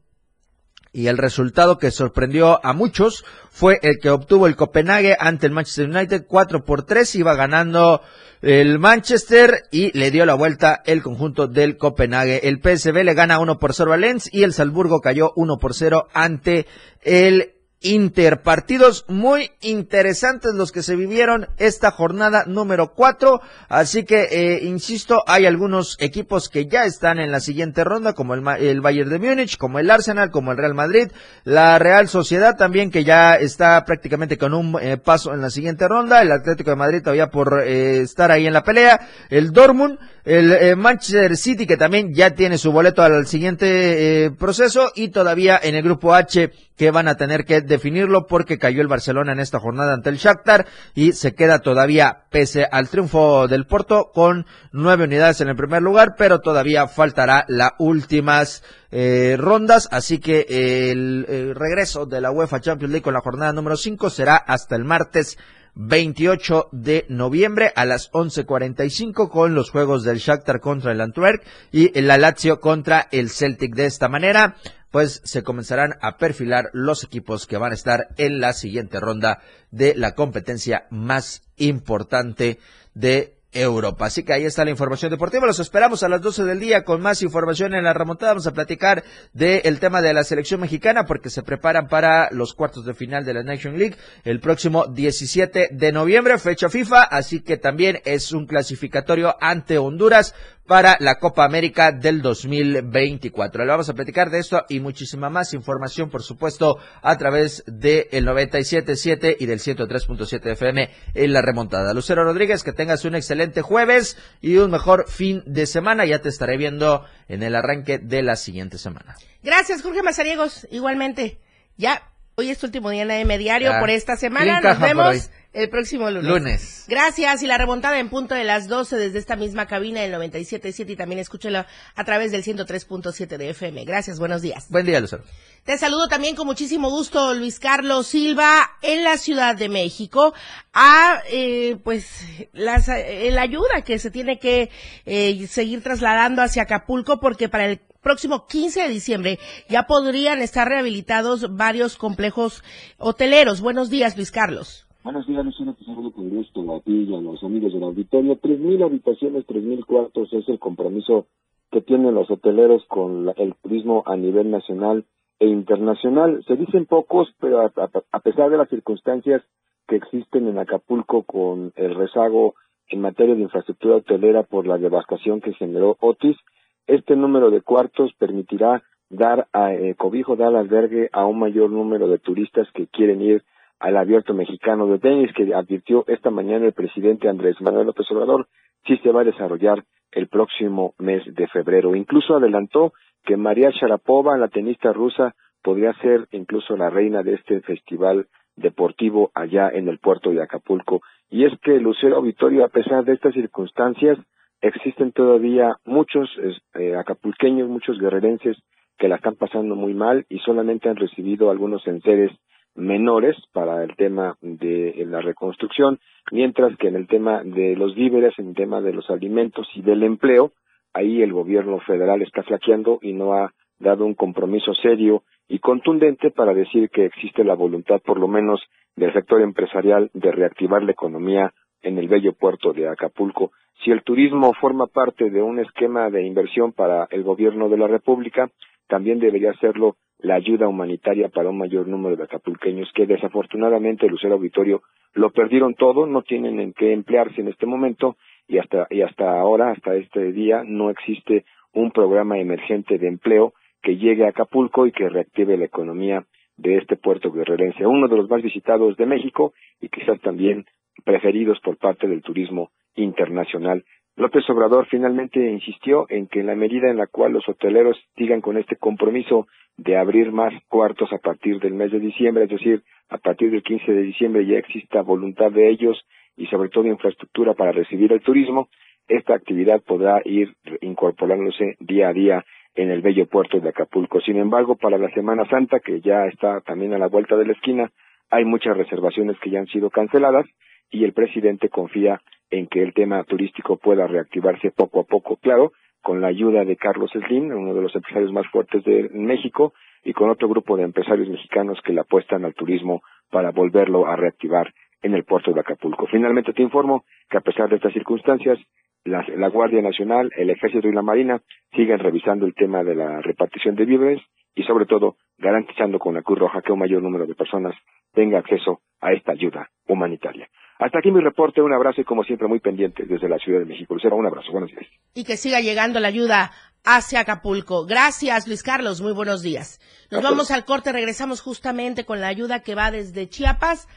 y el resultado que sorprendió a muchos fue el que obtuvo el Copenhague ante el Manchester United 4 por 3, iba ganando el Manchester y le dio la vuelta el conjunto del Copenhague. El PSV le gana 1 por 0 a Lens y el Salzburgo cayó 1 por 0 ante el interpartidos muy interesantes los que se vivieron esta jornada número 4. Así que, eh, insisto, hay algunos equipos que ya están en la siguiente ronda, como el, el Bayern de Múnich, como el Arsenal, como el Real Madrid, la Real Sociedad también que ya está prácticamente con un eh, paso en la siguiente ronda, el Atlético de Madrid todavía por eh, estar ahí en la pelea, el Dortmund, el Manchester City que también ya tiene su boleto al siguiente proceso y todavía en el grupo H que van a tener que definirlo porque cayó el Barcelona en esta jornada ante el Shakhtar y se queda todavía pese al triunfo del Porto con nueve unidades en el primer lugar, pero todavía faltará las últimas eh, rondas, así que el, el, regreso de la UEFA Champions League con la jornada número 5 será hasta el martes 28 de noviembre a las 11:45 con los juegos del Shakhtar contra el Antwerp y la Lazio contra el Celtic. De esta manera, pues se comenzarán a perfilar los equipos que van a estar en la siguiente ronda de la competencia más importante de Europa. Así que ahí está la información deportiva. Los esperamos a las 12 del día con más información en la remontada. Vamos a platicar del tema de la selección mexicana porque se preparan para los cuartos de final de la Nation League el próximo 17 de noviembre, fecha FIFA. Así que también es un clasificatorio ante Honduras para la Copa América del 2024. Le vamos a platicar de esto y muchísima más información, por supuesto, a través del el 97.7 y del 103.7 FM en la remontada. Lucero Rodríguez, que tengas un excelente jueves y un mejor fin de semana. Ya te estaré viendo en el arranque de la siguiente semana. Gracias, Jorge Mazariegos. Igualmente. Ya, hoy es tu último día en AM Diario Ya. por esta semana. Nos vemos. El próximo lunes. Lunes. Gracias. Y la remontada en punto de las 12 desde esta misma cabina del 97.7 y también escúchelo a través del 103.7 de FM. Gracias. Buenos días. Buen día, Lucero. Te saludo también con muchísimo gusto, Luis Carlos Silva, en la Ciudad de México, a eh, pues las, eh, la ayuda que se tiene que eh, seguir trasladando hacia Acapulco, porque para el próximo 15 de diciembre ya podrían estar rehabilitados varios complejos hoteleros. Buenos días, Luis Carlos. Buenos días, Luciano, te saludo con gusto a ti y a los amigos del auditorio. Tres mil habitaciones, tres mil cuartos es el compromiso que tienen los hoteleros con la- el turismo a nivel nacional e internacional. Se dicen pocos, pero a, a- a pesar de las circunstancias que existen en Acapulco con el rezago en materia de infraestructura hotelera por la devastación que generó Otis, este número de cuartos permitirá dar a, eh, cobijo, dar albergue a un mayor número de turistas que quieren ir al abierto mexicano de tenis que advirtió esta mañana el presidente Andrés Manuel López Obrador sí se va a desarrollar el próximo mes de febrero. Incluso adelantó que María Sharapova, la tenista rusa, podría ser incluso la reina de este festival deportivo allá en el puerto de Acapulco. Y es que Lucero Auditorio, a pesar de estas circunstancias, existen todavía muchos eh, acapulqueños, muchos guerrerenses que la están pasando muy mal y solamente han recibido algunos enseres menores para el tema de la reconstrucción, mientras que en el tema de los víveres, en el tema de los alimentos y del empleo, ahí el gobierno federal está flaqueando y no ha dado un compromiso serio y contundente para decir que existe la voluntad, por lo menos, del sector empresarial de reactivar la economía en el bello puerto de Acapulco. Si el turismo forma parte de un esquema de inversión para el gobierno de la República, también debería serlo la ayuda humanitaria para un mayor número de acapulqueños que desafortunadamente Lucero Auditorio lo perdieron todo, no tienen en qué emplearse en este momento y hasta y hasta ahora, hasta este día no existe un programa emergente de empleo que llegue a Acapulco y que reactive la economía de este puerto guerrerense, uno de los más visitados de México y quizás también preferidos por parte del turismo internacional. López Obrador finalmente insistió en que en la medida en la cual los hoteleros sigan con este compromiso de abrir más cuartos a partir del mes de diciembre, es decir, a partir del 15 de diciembre ya exista voluntad de ellos y sobre todo infraestructura para recibir el turismo, esta actividad podrá ir incorporándose día a día en el bello puerto de Acapulco. Sin embargo, para la Semana Santa, que ya está también a la vuelta de la esquina, hay muchas reservaciones que ya han sido canceladas y el presidente confía en que el tema turístico pueda reactivarse poco a poco, claro, con la ayuda de Carlos Slim, uno de los empresarios más fuertes de México, y con otro grupo de empresarios mexicanos que le apuestan al turismo para volverlo a reactivar en el puerto de Acapulco. Finalmente te informo que a pesar de estas circunstancias, la, la, Guardia Nacional, el Ejército y la Marina siguen revisando el tema de la repartición de víveres y sobre todo garantizando con la Cruz Roja que un mayor número de personas tenga acceso a esta ayuda humanitaria. Hasta aquí mi reporte, un abrazo y como siempre muy pendiente desde la Ciudad de México. Lucero, un abrazo, buenos días. Y que siga llegando la ayuda hacia Acapulco. Gracias, Luis Carlos, muy buenos días. Nos vamos al corte, regresamos justamente con la ayuda que va desde Chiapas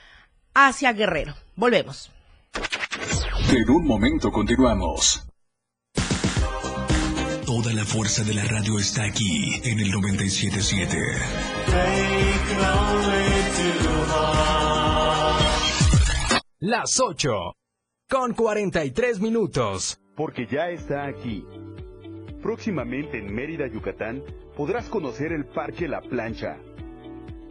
hacia Guerrero. Volvemos. En un momento continuamos. Toda la fuerza de la radio está aquí en el 977. Las 8 con 43 minutos. Porque ya está aquí. Próximamente en Mérida, Yucatán, podrás conocer el Parque La Plancha,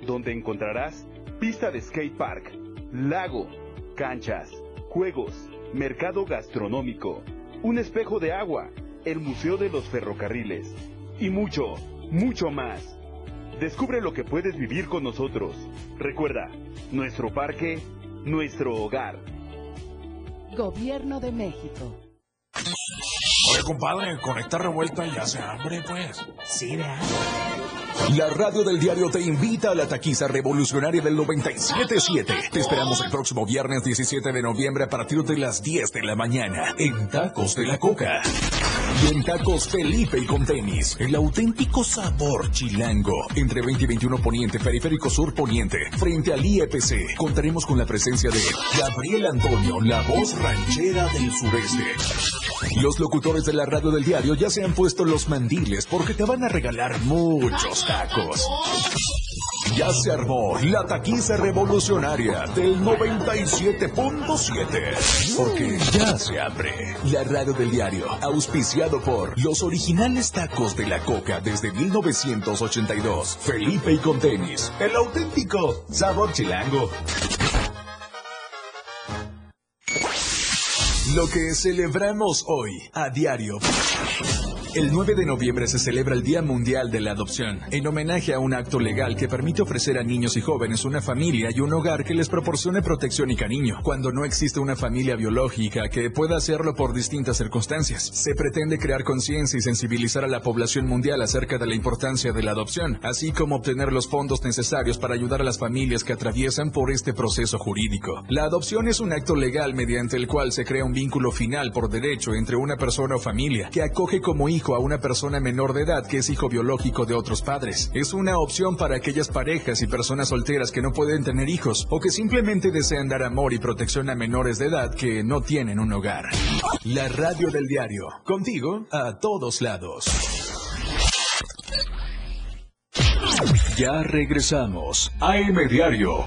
donde encontrarás pista de skate park, lago, canchas, juegos, mercado gastronómico, un espejo de agua, el Museo de los Ferrocarriles y mucho, mucho más. Descubre lo que puedes vivir con nosotros. Recuerda, nuestro parque, nuestro hogar. Gobierno de México. Oye, compadre, con esta revuelta ya se hambre, pues. Sí, vea. La radio del diario te invita a la taquiza revolucionaria del 97.7. Te esperamos el próximo viernes 17 de noviembre a partir de las 10 de la mañana en Tacos de la Coca. En Tacos Felipe y con tenis, el auténtico sabor chilango. Entre 20 y 21 Poniente, Periférico Sur Poniente, frente al IEPC, contaremos con la presencia de Gabriel Antonio, la voz ranchera del sureste. Los locutores de la radio del diario ya se han puesto los mandiles porque te van a regalar muchos tacos. Ya se armó la taquiza revolucionaria del 97.7. Porque ya se abre la radio del diario, auspiciado por los originales tacos de la coca desde 1982. Felipe y con tenis, el auténtico sabor chilango. Lo que celebramos hoy a diario. El 9 de noviembre se celebra el Día Mundial de la Adopción, en homenaje a un acto legal que permite ofrecer a niños y jóvenes una familia y un hogar que les proporcione protección y cariño, cuando no existe una familia biológica que pueda hacerlo por distintas circunstancias. Se pretende crear conciencia y sensibilizar a la población mundial acerca de la importancia de la adopción, así como obtener los fondos necesarios para ayudar a las familias que atraviesan por este proceso jurídico. La adopción es un acto legal mediante el cual se crea un vínculo final por derecho entre una persona o familia que acoge como hijo a una persona menor de edad que es hijo biológico de otros padres. Es una opción para aquellas parejas y personas solteras que no pueden tener hijos o que simplemente desean dar amor y protección a menores de edad que no tienen un hogar. La radio del diario, contigo a todos lados. Ya regresamos. AM Diario.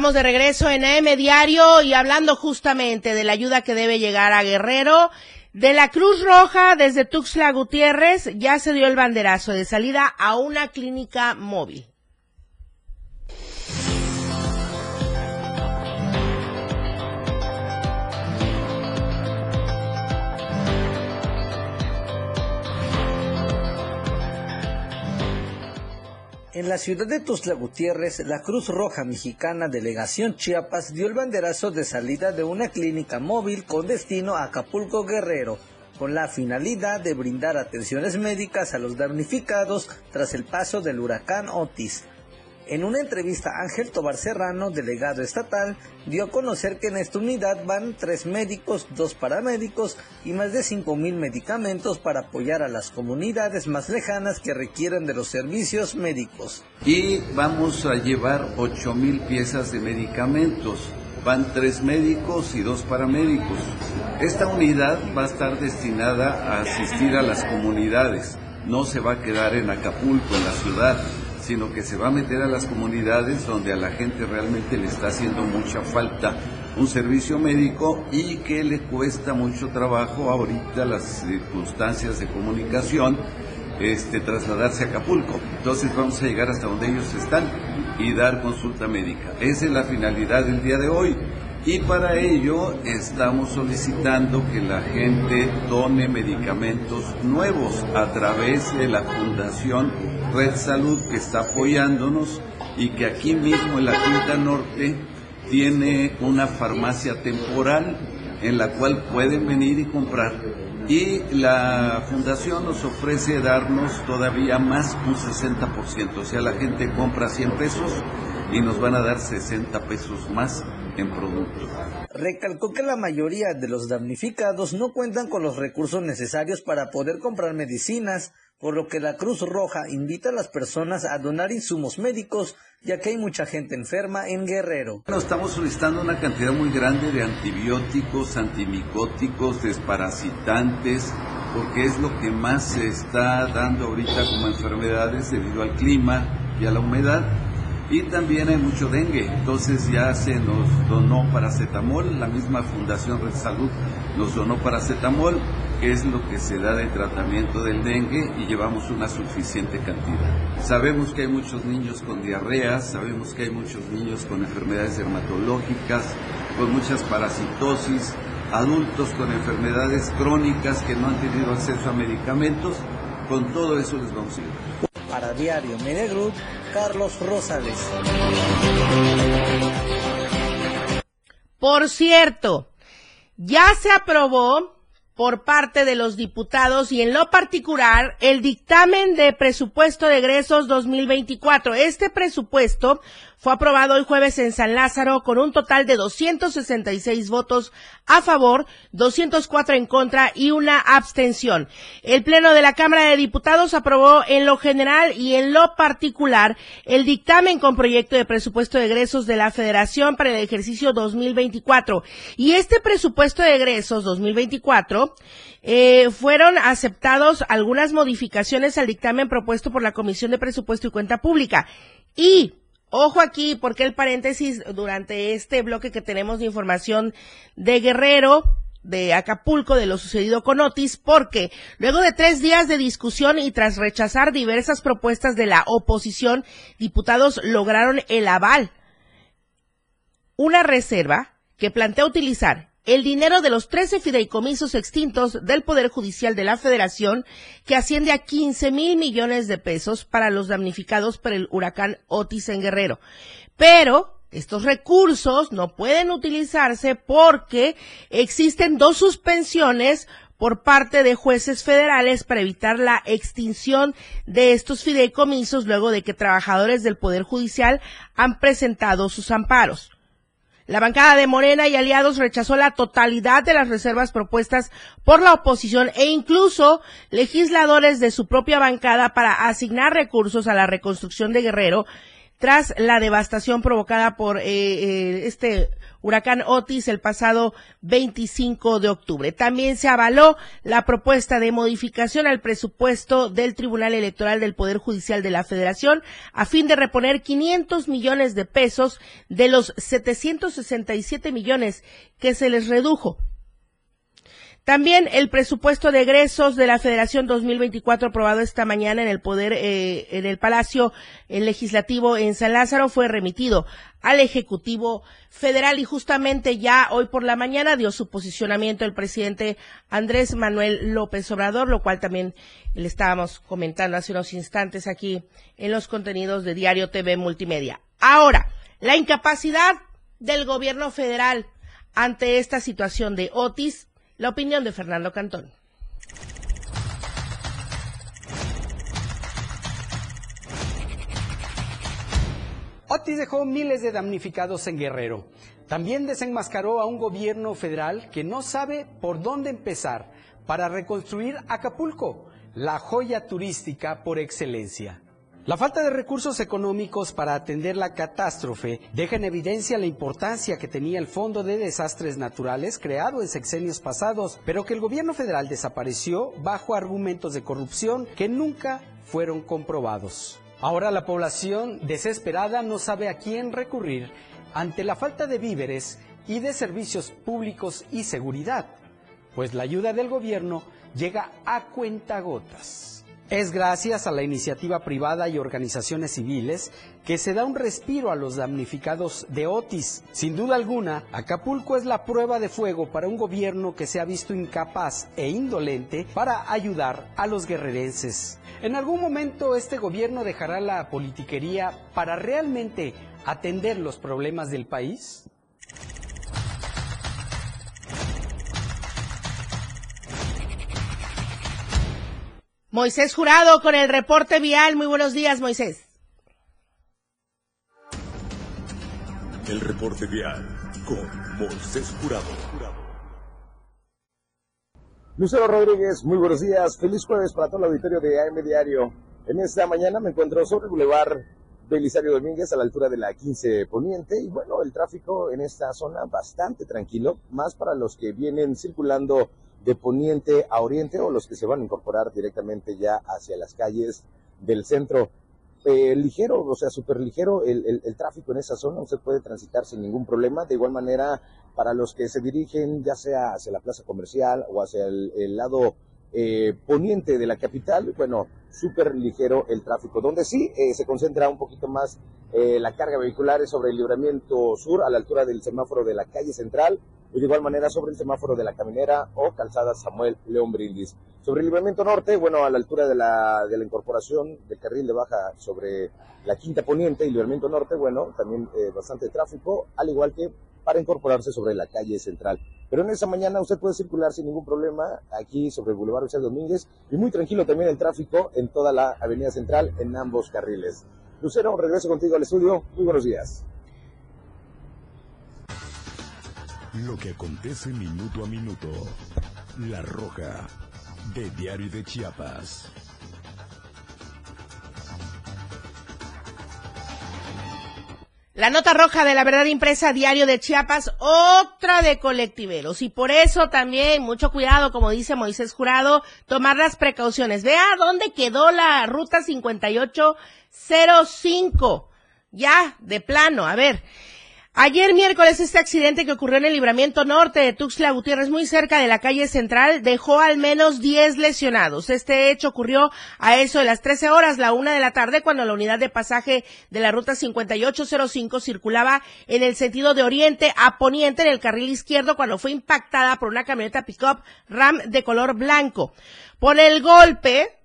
Estamos de regreso en AM Diario y hablando justamente de la ayuda que debe llegar a Guerrero. De la Cruz Roja desde Tuxtla Gutiérrez ya se dio el banderazo de salida a una clínica móvil. En la ciudad de Tuxtla Gutiérrez, la Cruz Roja Mexicana Delegación Chiapas dio el banderazo de salida de una clínica móvil con destino a Acapulco Guerrero, con la finalidad de brindar atenciones médicas a los damnificados tras el paso del huracán Otis. En una entrevista, Ángel Tobar Serrano, delegado estatal, dio a conocer que en esta unidad van tres médicos, dos paramédicos y más de 5.000 medicamentos para apoyar a las comunidades más lejanas que requieren de los servicios médicos. Y vamos a llevar 8.000 piezas de medicamentos. Van tres médicos y dos paramédicos. Esta unidad va a estar destinada a asistir a las comunidades. No se va a quedar en Acapulco, en la ciudad sino que se va a meter a las comunidades donde a la gente realmente le está haciendo mucha falta un servicio médico y que le cuesta mucho trabajo ahorita las circunstancias de comunicación este, trasladarse a Acapulco. Entonces vamos a llegar hasta donde ellos están y dar consulta médica. Esa es la finalidad del día de hoy. Y para ello estamos solicitando que la gente done medicamentos nuevos a través de la Fundación Red Salud que está apoyándonos y que aquí mismo en la Quinta Norte tiene una farmacia temporal en la cual pueden venir y comprar. Y la fundación nos ofrece darnos todavía más un 60%, o sea, la gente compra 100 pesos y nos van a dar 60 pesos más en productos. Recalcó que la mayoría de los damnificados no cuentan con los recursos necesarios para poder comprar medicinas, por lo que la Cruz Roja invita a las personas a donar insumos médicos, ya que hay mucha gente enferma en Guerrero. Bueno, estamos solicitando una cantidad muy grande de antibióticos, antimicóticos, desparasitantes, porque es lo que más se está dando ahorita como enfermedades debido al clima y a la humedad. Y también hay mucho dengue, entonces ya se nos donó paracetamol, la misma Fundación Red Salud nos donó paracetamol, que es lo que se da de tratamiento del dengue y llevamos una suficiente cantidad. Sabemos que hay muchos niños con diarreas, sabemos que hay muchos niños con enfermedades dermatológicas, con muchas parasitosis, adultos con enfermedades crónicas que no han tenido acceso a medicamentos, con todo eso les vamos a ayudar. Para Diario Media Group, Carlos Rosales. Por cierto, ya se aprobó por parte de los diputados y en lo particular el dictamen de presupuesto de egresos 2024. Este presupuesto fue aprobado hoy jueves en San Lázaro con un total de 266 votos a favor, 204 en contra y una abstención. El Pleno de la Cámara de Diputados aprobó en lo general y en lo particular el dictamen con proyecto de presupuesto de egresos de la Federación para el ejercicio 2024. Y este presupuesto de egresos 2024 eh, fueron aceptados algunas modificaciones al dictamen propuesto por la Comisión de Presupuesto y Cuenta Pública. Y Ojo aquí, porque el paréntesis durante este bloque que tenemos de información de Guerrero, de Acapulco, de lo sucedido con Otis, porque luego de tres días de discusión y tras rechazar diversas propuestas de la oposición, diputados lograron el aval. Una reserva que plantea utilizar el dinero de los 13 fideicomisos extintos del Poder Judicial de la Federación, que asciende a 15 mil millones de pesos para los damnificados por el huracán Otis en Guerrero. Pero estos recursos no pueden utilizarse porque existen dos suspensiones por parte de jueces federales para evitar la extinción de estos fideicomisos luego de que trabajadores del Poder Judicial han presentado sus amparos. La bancada de Morena y aliados rechazó la totalidad de las reservas propuestas por la oposición e incluso legisladores de su propia bancada para asignar recursos a la reconstrucción de Guerrero tras la devastación provocada por eh, eh, este huracán Otis el pasado 25 de octubre. También se avaló la propuesta de modificación al presupuesto del Tribunal Electoral del Poder Judicial de la Federación a fin de reponer 500 millones de pesos de los 767 millones que se les redujo también el presupuesto de egresos de la Federación 2024 aprobado esta mañana en el poder eh, en el Palacio Legislativo en San Lázaro fue remitido al Ejecutivo Federal y justamente ya hoy por la mañana dio su posicionamiento el presidente Andrés Manuel López Obrador, lo cual también le estábamos comentando hace unos instantes aquí en los contenidos de Diario TV Multimedia. Ahora, la incapacidad del gobierno federal ante esta situación de Otis la opinión de Fernando Cantón. Otis dejó miles de damnificados en Guerrero. También desenmascaró a un gobierno federal que no sabe por dónde empezar para reconstruir Acapulco, la joya turística por excelencia. La falta de recursos económicos para atender la catástrofe deja en evidencia la importancia que tenía el Fondo de Desastres Naturales creado en sexenios pasados, pero que el gobierno federal desapareció bajo argumentos de corrupción que nunca fueron comprobados. Ahora la población desesperada no sabe a quién recurrir ante la falta de víveres y de servicios públicos y seguridad, pues la ayuda del gobierno llega a cuentagotas. Es gracias a la iniciativa privada y organizaciones civiles que se da un respiro a los damnificados de Otis. Sin duda alguna, Acapulco es la prueba de fuego para un gobierno que se ha visto incapaz e indolente para ayudar a los guerrerenses. ¿En algún momento este gobierno dejará la politiquería para realmente atender los problemas del país? Moisés Jurado con el reporte vial. Muy buenos días, Moisés. El reporte vial con Moisés Jurado. Lucero Rodríguez, muy buenos días. Feliz jueves para todo el auditorio de AM Diario. En esta mañana me encuentro sobre el Boulevard Belisario Domínguez a la altura de la 15 Poniente y bueno, el tráfico en esta zona bastante tranquilo, más para los que vienen circulando de Poniente a Oriente o los que se van a incorporar directamente ya hacia las calles del centro. Eh, ligero, o sea, súper ligero el, el, tráfico en esa zona, usted puede transitar sin ningún problema. De igual manera, para los que se dirigen ya sea hacia la plaza comercial o hacia el, lado eh, poniente de la capital, bueno, súper ligero el tráfico. Donde sí eh, se concentra un poquito más la carga vehicular es sobre el libramiento sur a la altura del semáforo de la calle central y de igual manera sobre el semáforo de la caminera o calzada Samuel León Brindis. Sobre el libramiento norte, bueno, a la altura de la, de la incorporación del carril de baja sobre la quinta poniente y libramiento norte, bueno, también eh, bastante tráfico, al igual que para incorporarse sobre la calle central. Pero en esa mañana usted puede circular sin ningún problema aquí sobre el Boulevard José Domínguez y muy tranquilo también el tráfico en toda la avenida central en ambos carriles. Lucero, regreso contigo al estudio. Muy buenos días. Lo que acontece minuto a minuto. La Roja, de Diario de Chiapas. La nota roja de la verdad impresa diario de Chiapas, otra de colectiveros. Y por eso también, mucho cuidado, como dice Moisés Jurado, tomar las precauciones. Vea dónde quedó la ruta 5805. Ya, de plano, a ver. Ayer miércoles este accidente que ocurrió en el libramiento norte de Tuxtla Gutiérrez, muy cerca de la calle central, dejó al menos 10 lesionados. Este hecho ocurrió a eso de las 13 horas, la una de la tarde, cuando la unidad de pasaje de la ruta 5805 circulaba en el sentido de oriente a poniente en el carril izquierdo cuando fue impactada por una camioneta pickup Ram de color blanco. Por el golpe,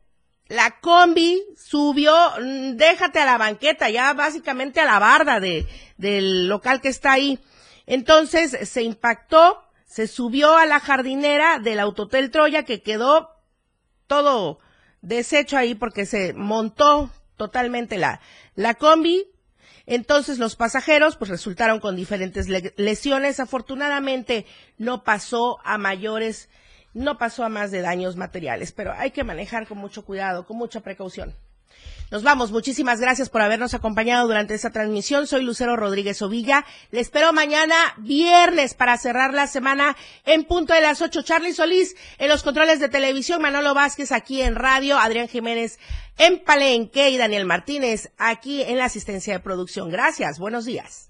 la combi subió, mm, déjate a la banqueta, ya básicamente a la barda de, del local que está ahí. Entonces se impactó, se subió a la jardinera del Autotel Troya que quedó todo deshecho ahí porque se montó totalmente la, la combi. Entonces los pasajeros pues resultaron con diferentes lesiones. Afortunadamente no pasó a mayores no pasó a más de daños materiales, pero hay que manejar con mucho cuidado, con mucha precaución. Nos vamos. Muchísimas gracias por habernos acompañado durante esta transmisión. Soy Lucero Rodríguez Ovilla. Le espero mañana viernes para cerrar la semana en punto de las ocho. Charlie Solís en los controles de televisión, Manolo Vázquez aquí en radio, Adrián Jiménez en Palenque y Daniel Martínez aquí en la asistencia de producción. Gracias. Buenos días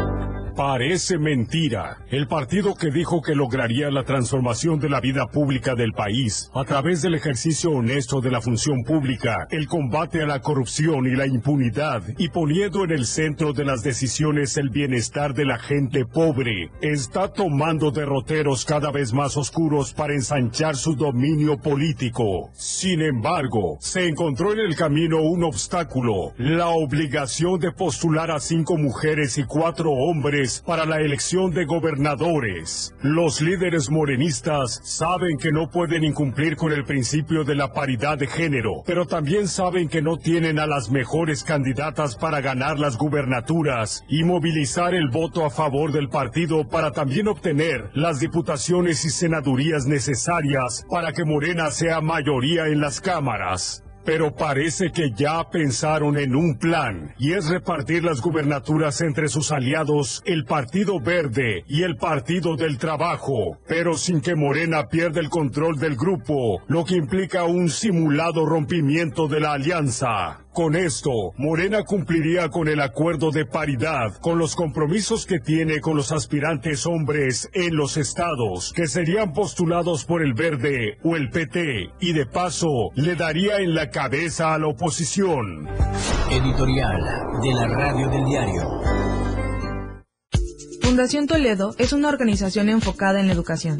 Parece mentira. El partido que dijo que lograría la transformación de la vida pública del país a través del ejercicio honesto de la función pública, el combate a la corrupción y la impunidad y poniendo en el centro de las decisiones el bienestar de la gente pobre, está tomando derroteros cada vez más oscuros para ensanchar su dominio político. Sin embargo, se encontró en el camino un obstáculo, la obligación de postular a cinco mujeres y cuatro hombres para la elección de gobernadores. Los líderes morenistas saben que no pueden incumplir con el principio de la paridad de género, pero también saben que no tienen a las mejores candidatas para ganar las gubernaturas y movilizar el voto a favor del partido para también obtener las diputaciones y senadurías necesarias para que Morena sea mayoría en las cámaras. Pero parece que ya pensaron en un plan, y es repartir las gubernaturas entre sus aliados, el Partido Verde y el Partido del Trabajo, pero sin que Morena pierda el control del grupo, lo que implica un simulado rompimiento de la alianza. Con esto, Morena cumpliría con el acuerdo de paridad, con los compromisos que tiene con los aspirantes hombres en los estados, que serían postulados por el Verde o el PT, y de paso le daría en la cabeza a la oposición. Editorial de la Radio del Diario. Fundación Toledo es una organización enfocada en la educación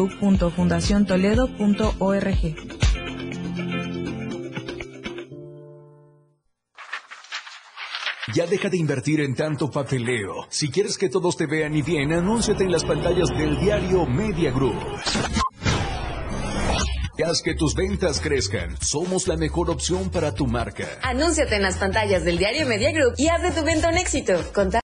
www.fundaciontoledo.org. Ya deja de invertir en tanto papeleo. Si quieres que todos te vean y bien, anúnciate en las pantallas del diario Media Group. Haz que tus ventas crezcan. Somos la mejor opción para tu marca. Anúnciate en las pantallas del diario Media Group y haz de tu venta un éxito. Conta